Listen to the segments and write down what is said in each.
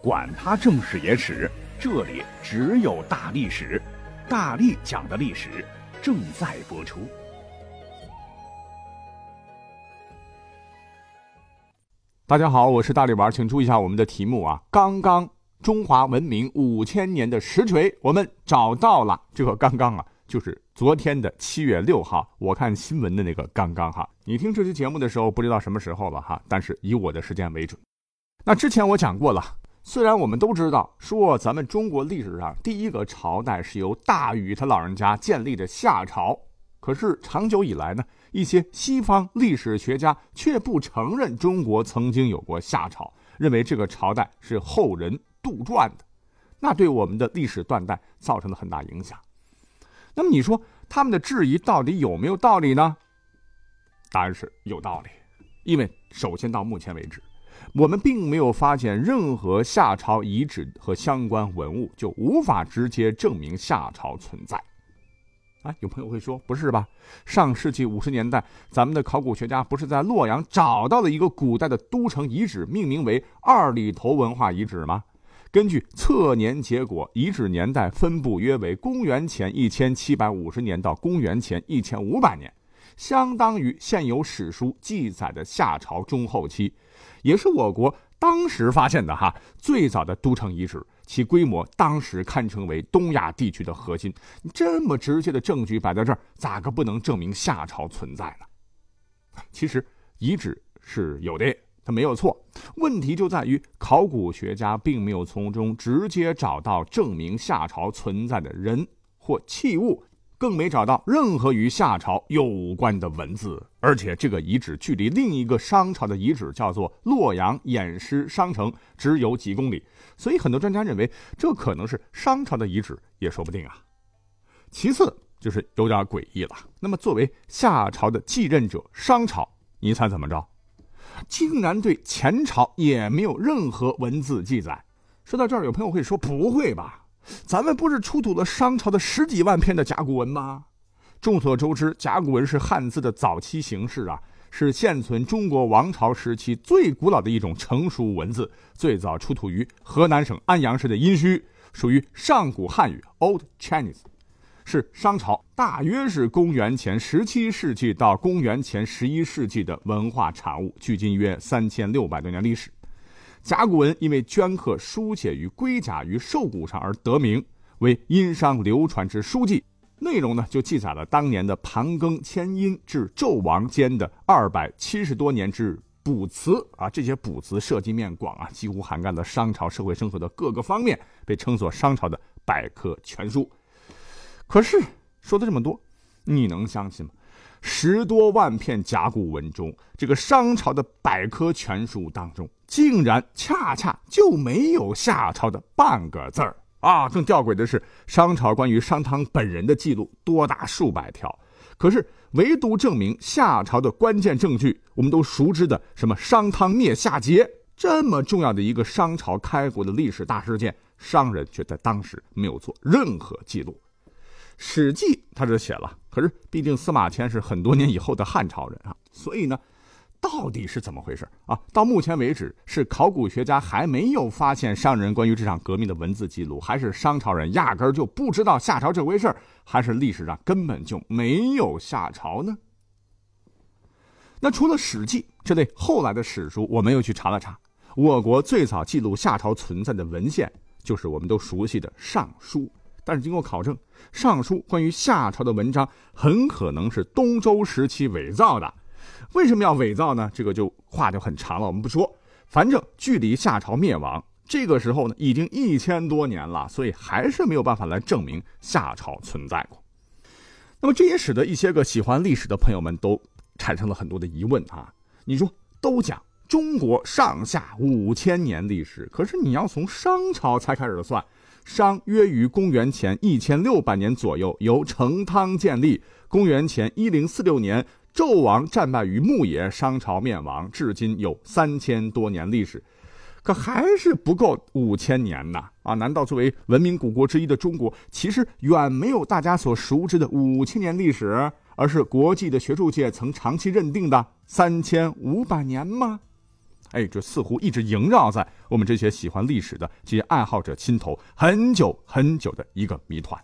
管他正史野史，这里只有大历史，大力讲的历史正在播出。大家好，我是大力丸，请注意一下我们的题目啊！刚刚中华文明五千年的实锤，我们找到了。这个刚刚啊，就是昨天的七月六号，我看新闻的那个刚刚哈。你听这期节目的时候，不知道什么时候了哈，但是以我的时间为准。那之前我讲过了，虽然我们都知道说咱们中国历史上第一个朝代是由大禹他老人家建立的夏朝，可是长久以来呢。一些西方历史学家却不承认中国曾经有过夏朝，认为这个朝代是后人杜撰的，那对我们的历史断代造成了很大影响。那么你说他们的质疑到底有没有道理呢？答案是有道理，因为首先到目前为止，我们并没有发现任何夏朝遗址和相关文物，就无法直接证明夏朝存在。啊，有朋友会说，不是吧？上世纪五十年代，咱们的考古学家不是在洛阳找到了一个古代的都城遗址，命名为二里头文化遗址吗？根据测年结果，遗址年代分布约为公元前一千七百五十年到公元前一千五百年，相当于现有史书记载的夏朝中后期，也是我国当时发现的哈最早的都城遗址。其规模当时堪称为东亚地区的核心，这么直接的证据摆在这儿，咋个不能证明夏朝存在呢？其实遗址是有的，它没有错。问题就在于考古学家并没有从中直接找到证明夏朝存在的人或器物。更没找到任何与夏朝有关的文字，而且这个遗址距离另一个商朝的遗址叫做洛阳偃师商城只有几公里，所以很多专家认为这可能是商朝的遗址也说不定啊。其次就是有点诡异了，那么作为夏朝的继任者，商朝，你猜怎么着？竟然对前朝也没有任何文字记载。说到这儿，有朋友会说：“不会吧？”咱们不是出土了商朝的十几万篇的甲骨文吗？众所周知，甲骨文是汉字的早期形式啊，是现存中国王朝时期最古老的一种成熟文字，最早出土于河南省安阳市的殷墟，属于上古汉语 （Old Chinese），是商朝大约是公元前十七世纪到公元前十一世纪的文化产物，距今约三千六百多年历史。甲骨文因为镌刻书写于龟甲与兽骨上而得名，为殷商流传之书记。内容呢，就记载了当年的盘庚迁殷至纣王间的二百七十多年之卜辞啊。这些卜辞涉及面广啊，几乎涵盖了商朝社会生活的各个方面，被称作商朝的百科全书。可是说的这么多，你能相信吗？十多万片甲骨文中，这个商朝的百科全书当中，竟然恰恰就没有夏朝的半个字儿啊！更吊诡的是，商朝关于商汤本人的记录多达数百条，可是唯独证明夏朝的关键证据，我们都熟知的什么商汤灭夏桀这么重要的一个商朝开国的历史大事件，商人却在当时没有做任何记录。《史记》他这写了，可是毕竟司马迁是很多年以后的汉朝人啊，所以呢，到底是怎么回事啊？到目前为止，是考古学家还没有发现商人关于这场革命的文字记录，还是商朝人压根儿就不知道夏朝这回事儿，还是历史上根本就没有夏朝呢？那除了《史记》这类后来的史书，我们又去查了查，我国最早记录夏朝存在的文献，就是我们都熟悉的《尚书》。但是经过考证，《尚书》关于夏朝的文章很可能是东周时期伪造的。为什么要伪造呢？这个就话就很长了，我们不说。反正距离夏朝灭亡这个时候呢，已经一千多年了，所以还是没有办法来证明夏朝存在过。那么这也使得一些个喜欢历史的朋友们都产生了很多的疑问啊！你说都讲中国上下五千年历史，可是你要从商朝才开始算。商约于公元前一千六百年左右由成汤建立。公元前一零四六年，纣王战败于牧野，商朝灭亡，至今有三千多年历史，可还是不够五千年呐！啊，难道作为文明古国之一的中国，其实远没有大家所熟知的五千年历史，而是国际的学术界曾长期认定的三千五百年吗？哎，这似乎一直萦绕在我们这些喜欢历史的这些爱好者心头很久很久的一个谜团。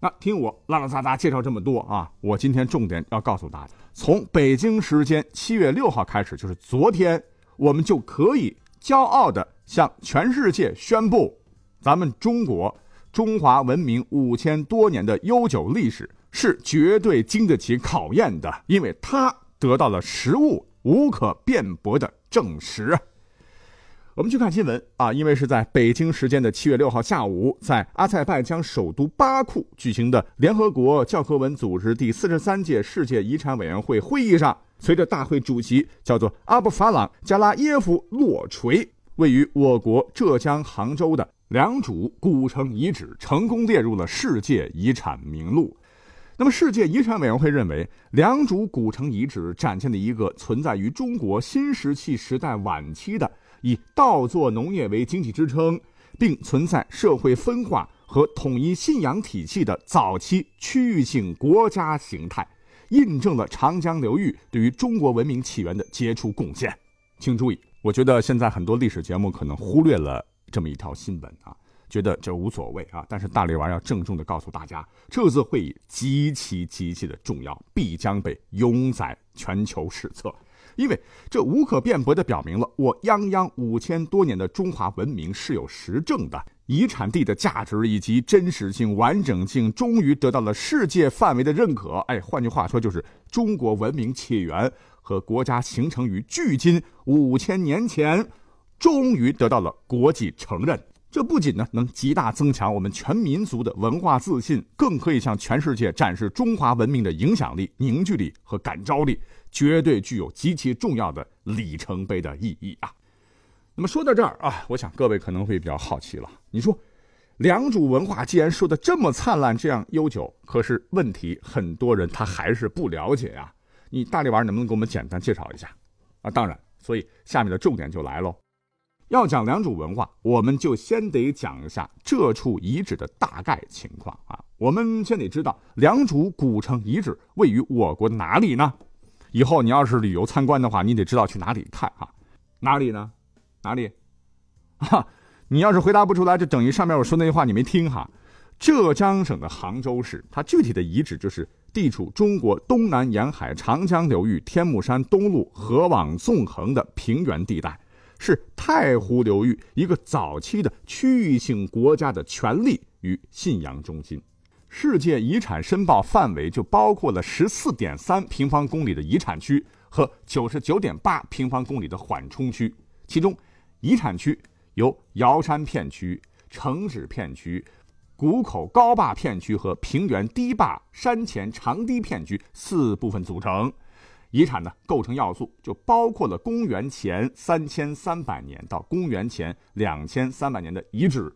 那听我拉拉杂杂介绍这么多啊，我今天重点要告诉大家，从北京时间七月六号开始，就是昨天，我们就可以骄傲的向全世界宣布，咱们中国中华文明五千多年的悠久历史是绝对经得起考验的，因为它得到了实物无可辩驳的证实。我们去看新闻啊，因为是在北京时间的七月六号下午，在阿塞拜疆首都巴库举行的联合国教科文组织第四十三届世界遗产委员会会议上，随着大会主席叫做阿布法朗加拉耶夫落锤，位于我国浙江杭州的良渚古城遗址成功列入了世界遗产名录。那么，世界遗产委员会认为，良渚古城遗址展现了一个存在于中国新石器时代晚期的。以稻作农业为经济支撑，并存在社会分化和统一信仰体系的早期区域性国家形态，印证了长江流域对于中国文明起源的杰出贡献。请注意，我觉得现在很多历史节目可能忽略了这么一条新闻啊，觉得这无所谓啊。但是大力丸要郑重地告诉大家，这次会议极其极其的重要，必将被永载全球史册。因为这无可辩驳地表明了，我泱泱五千多年的中华文明是有实证的，遗产地的价值以及真实性、完整性，终于得到了世界范围的认可。哎，换句话说，就是中国文明起源和国家形成于距今五千年前，终于得到了国际承认。这不仅呢能极大增强我们全民族的文化自信，更可以向全世界展示中华文明的影响力、凝聚力和感召力。绝对具有极其重要的里程碑的意义啊！那么说到这儿啊，我想各位可能会比较好奇了。你说，良渚文化既然说的这么灿烂，这样悠久，可是问题很多人他还是不了解呀。你大力丸能不能给我们简单介绍一下？啊，当然，所以下面的重点就来喽。要讲良渚文化，我们就先得讲一下这处遗址的大概情况啊。我们先得知道良渚古城遗址位于我国哪里呢？以后你要是旅游参观的话，你得知道去哪里看哈，哪里呢？哪里？哈，你要是回答不出来，就等于上面我说那句话你没听哈。浙江省的杭州市，它具体的遗址就是地处中国东南沿海长江流域天目山东麓河网纵横的平原地带，是太湖流域一个早期的区域性国家的权力与信仰中心。世界遗产申报范围就包括了十四点三平方公里的遗产区和九十九点八平方公里的缓冲区，其中，遗产区由瑶山片区、城址片区、谷口高坝片区和平原低坝山前长堤片区四部分组成。遗产的构成要素就包括了公元前三千三百年到公元前两千三百年的遗址，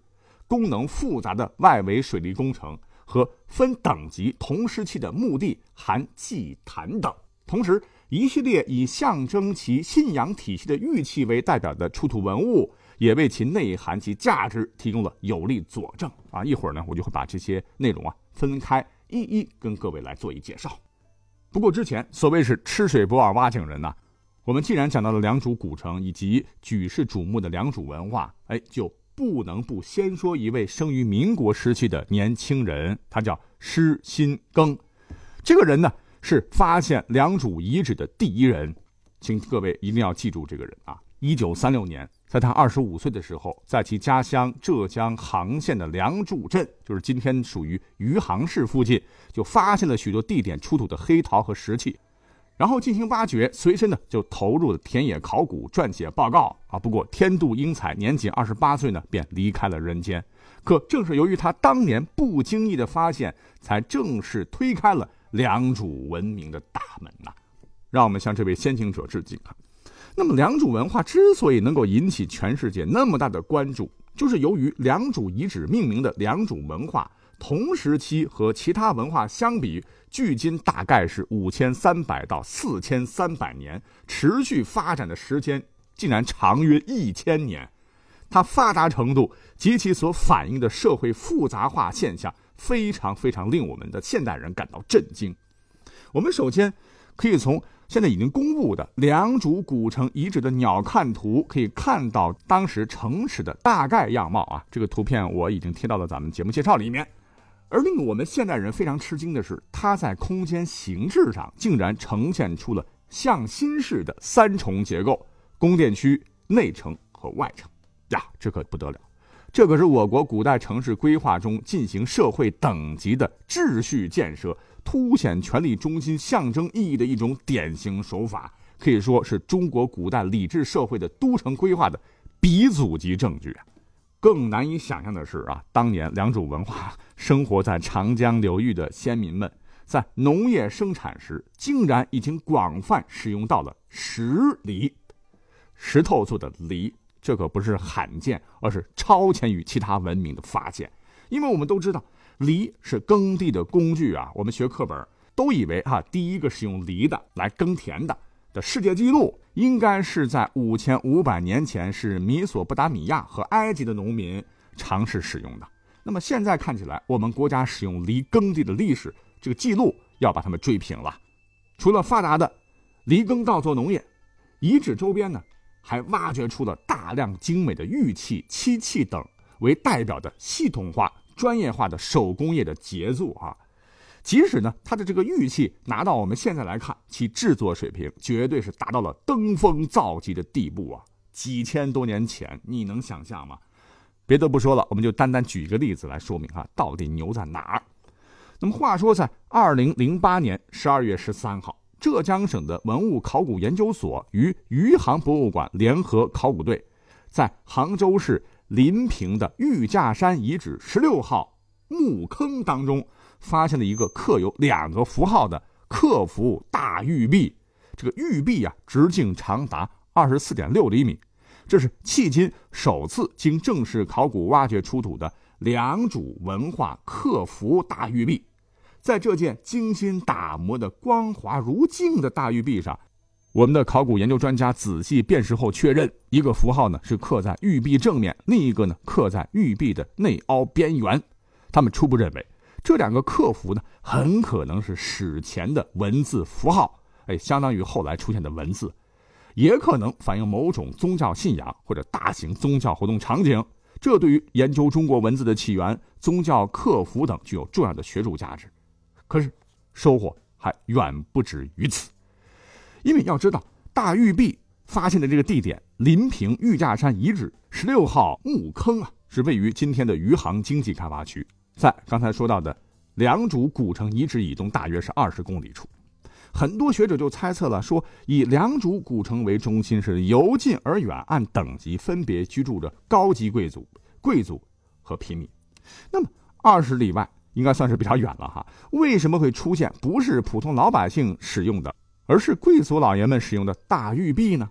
功能复杂的外围水利工程。和分等级同时期的墓地、含祭坛等，同时一系列以象征其信仰体系的玉器为代表的出土文物，也为其内涵及价值提供了有力佐证。啊，一会儿呢，我就会把这些内容啊分开一一跟各位来做一介绍。不过之前所谓是吃水不忘挖井人呐，我们既然讲到了良渚古城以及举世瞩目的良渚文化，哎，就。不能不先说一位生于民国时期的年轻人，他叫施新庚。这个人呢，是发现良渚遗址的第一人，请各位一定要记住这个人啊！一九三六年，在他二十五岁的时候，在其家乡浙江杭县的良渚镇，就是今天属于余杭市附近，就发现了许多地点出土的黑陶和石器。然后进行挖掘，随身呢就投入了田野考古，撰写报告啊。不过天妒英才，年仅二十八岁呢便离开了人间。可正是由于他当年不经意的发现，才正式推开了良渚文明的大门呐。让我们向这位先行者致敬啊！那么良渚文化之所以能够引起全世界那么大的关注，就是由于良渚遗址命名的良渚文化。同时期和其他文化相比，距今大概是五千三百到四千三百年，持续发展的时间竟然长约一千年。它发达程度及其所反映的社会复杂化现象，非常非常令我们的现代人感到震惊。我们首先可以从现在已经公布的良渚古城遗址的鸟瞰图，可以看到当时城池的大概样貌啊。这个图片我已经贴到了咱们节目介绍里面。而令我们现代人非常吃惊的是，它在空间形制上竟然呈现出了向心式的三重结构：宫殿区、内城和外城。呀，这可不得了！这可是我国古代城市规划中进行社会等级的秩序建设。凸显权力中心象征意义的一种典型手法，可以说是中国古代礼制社会的都城规划的鼻祖级证据啊！更难以想象的是啊，当年良渚文化 生活在长江流域的先民们，在农业生产时，竟然已经广泛使用到了石犁。石头做的犁，这可不是罕见，而是超前于其他文明的发现。因为我们都知道。犁是耕地的工具啊，我们学课本都以为哈，第一个使用犁的来耕田的的世界纪录，应该是在五千五百年前，是米索不达米亚和埃及的农民尝试使用的。那么现在看起来，我们国家使用犁耕地的历史这个记录要把它们追平了。除了发达的犁耕稻作农业，遗址周边呢，还挖掘出了大量精美的玉器、漆器等为代表的系统化。专业化的手工业的杰作啊，即使呢，它的这个玉器拿到我们现在来看，其制作水平绝对是达到了登峰造极的地步啊！几千多年前，你能想象吗？别的不说了，我们就单单举一个例子来说明啊，到底牛在哪儿？那么话说，在二零零八年十二月十三号，浙江省的文物考古研究所与余杭博物馆联合考古队，在杭州市。临平的玉架山遗址十六号墓坑当中，发现了一个刻有两个符号的刻符大玉璧。这个玉璧啊，直径长达二十四点六厘米，这是迄今首次经正式考古挖掘出土的良渚文化刻符大玉璧。在这件精心打磨的光滑如镜的大玉璧上。我们的考古研究专家仔细辨识后确认，一个符号呢是刻在玉璧正面，另一个呢刻在玉璧的内凹边缘。他们初步认为，这两个刻符呢很可能是史前的文字符号，哎，相当于后来出现的文字，也可能反映某种宗教信仰或者大型宗教活动场景。这对于研究中国文字的起源、宗教刻符等具有重要的学术价值。可是，收获还远不止于此。因为要知道，大玉璧发现的这个地点——临平玉架山遗址十六号墓坑啊，是位于今天的余杭经济开发区，在刚才说到的良渚古城遗址以东大约是二十公里处。很多学者就猜测了，说以良渚古城为中心，是由近而远，按等级分别居住着高级贵族、贵族和平民。那么二十里外应该算是比较远了哈？为什么会出现不是普通老百姓使用的？而是贵族老爷们使用的大玉璧呢？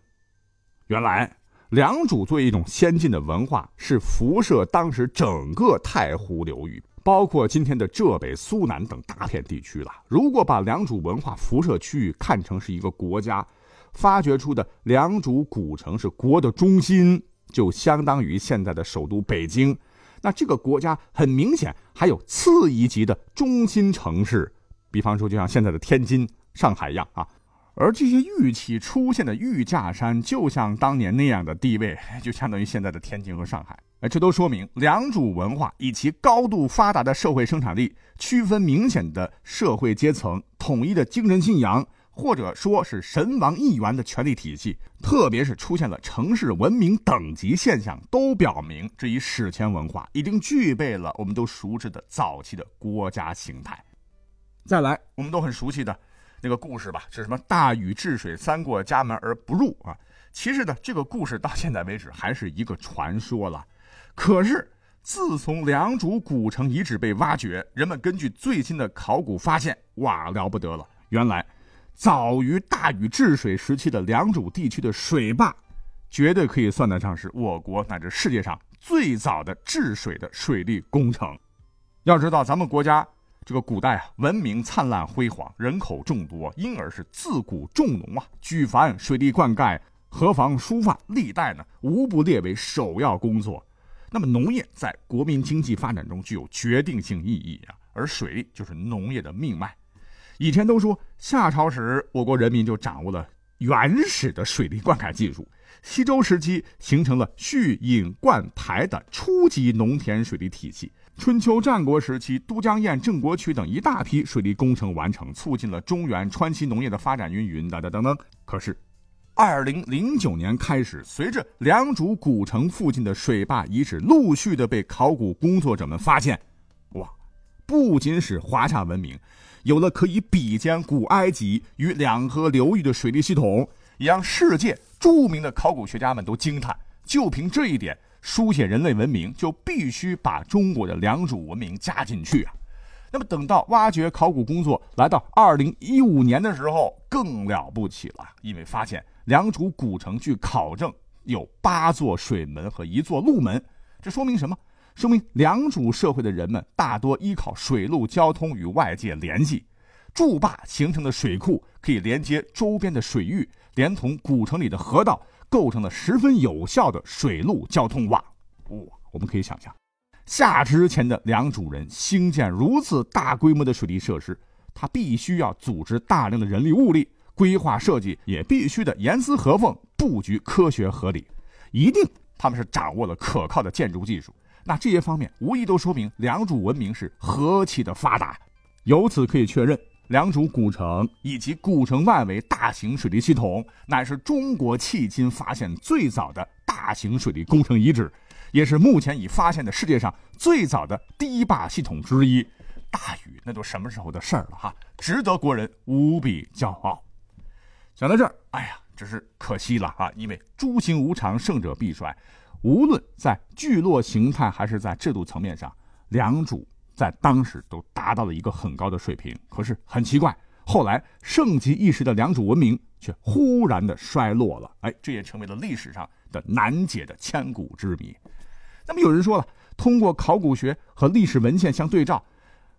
原来良渚作为一种先进的文化，是辐射当时整个太湖流域，包括今天的浙北、苏南等大片地区了。如果把良渚文化辐射区域看成是一个国家，发掘出的良渚古城是国的中心，就相当于现在的首都北京。那这个国家很明显还有次一级的中心城市，比方说就像现在的天津、上海一样啊。而这些玉器出现的玉架山，就像当年那样的地位，就相当于现在的天津和上海。哎，这都说明良渚文化以其高度发达的社会生产力、区分明显的社会阶层、统一的精神信仰，或者说是神王一元的权力体系，特别是出现了城市文明等级现象，都表明这一史前文化已经具备了我们都熟知的早期的国家形态。再来，我们都很熟悉的。那个故事吧，是什么？大禹治水，三过家门而不入啊！其实呢，这个故事到现在为止还是一个传说了。可是自从良渚古城遗址被挖掘，人们根据最新的考古发现，哇，了不得了！原来，早于大禹治水时期的良渚地区的水坝，绝对可以算得上是我国乃至世界上最早的治水的水利工程。要知道，咱们国家。这个古代啊，文明灿烂辉煌，人口众多，因而是自古重农啊，举凡水利灌溉、河防疏范，历代呢无不列为首要工作。那么农业在国民经济发展中具有决定性意义啊，而水利就是农业的命脉。以前都说夏朝时我国人民就掌握了原始的水利灌溉技术，西周时期形成了蓄引灌排的初级农田水利体系，春秋战国时期都江堰郑国渠等一大批水利工程完成，促进了中原川西农业的发展，云云等等等等。可是，二零零九年开始，随着良渚古城附近的水坝遗址陆续的被考古工作者们发现，哇，不仅是华夏文明。有了可以比肩古埃及与两河流域的水利系统，也让世界著名的考古学家们都惊叹。就凭这一点，书写人类文明就必须把中国的良渚文明加进去啊！那么，等到挖掘考古工作来到二零一五年的时候，更了不起了，因为发现良渚古城据考证有八座水门和一座路门，这说明什么？说明良渚社会的人们大多依靠水陆交通与外界联系，筑坝形成的水库可以连接周边的水域，连同古城里的河道，构成了十分有效的水陆交通网。哇，我们可以想象，夏之前的良渚人兴建如此大规模的水利设施，他必须要组织大量的人力物力，规划设计也必须的严丝合缝，布局科学合理，一定他们是掌握了可靠的建筑技术。那这些方面无疑都说明良渚文明是何其的发达，由此可以确认，良渚古城以及古城外围大型水利系统乃是中国迄今发现最早的大型水利工程遗址，也是目前已发现的世界上最早的堤坝系统之一。大禹那都什么时候的事儿了哈，值得国人无比骄傲。想到这儿，哎呀，只是可惜了啊，因为诸行无常，胜者必衰。无论在聚落形态还是在制度层面上，良渚在当时都达到了一个很高的水平。可是很奇怪，后来盛极一时的良渚文明却忽然的衰落了。哎，这也成为了历史上的难解的千古之谜。那么有人说了，通过考古学和历史文献相对照，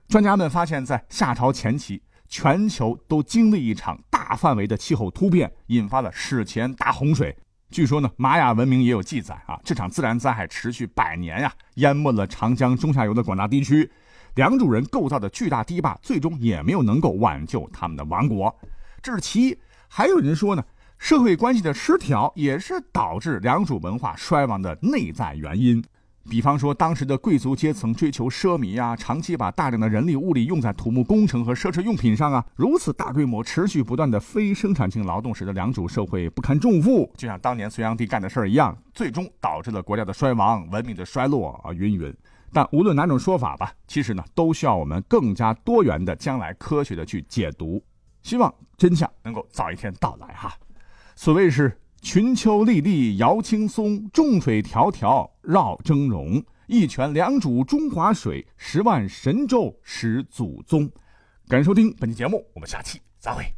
专家们发现，在夏朝前期，全球都经历一场大范围的气候突变，引发了史前大洪水。据说呢，玛雅文明也有记载啊。这场自然灾害持续百年呀，淹没了长江中下游的广大地区。良渚人构造的巨大堤坝，最终也没有能够挽救他们的王国。这是其一。还有人说呢，社会关系的失调也是导致良渚文化衰亡的内在原因。比方说，当时的贵族阶层追求奢靡啊，长期把大量的人力物力用在土木工程和奢侈用品上啊，如此大规模、持续不断的非生产性劳动，使得良渚社会不堪重负，就像当年隋炀帝干的事儿一样，最终导致了国家的衰亡、文明的衰落啊，云云。但无论哪种说法吧，其实呢，都需要我们更加多元的、将来科学的去解读。希望真相能够早一天到来哈。所谓是。群丘历历摇青松，众水迢迢绕峥嵘。一泉两渚中华水，十万神州始祖宗。感谢收听本期节目，我们下期再会。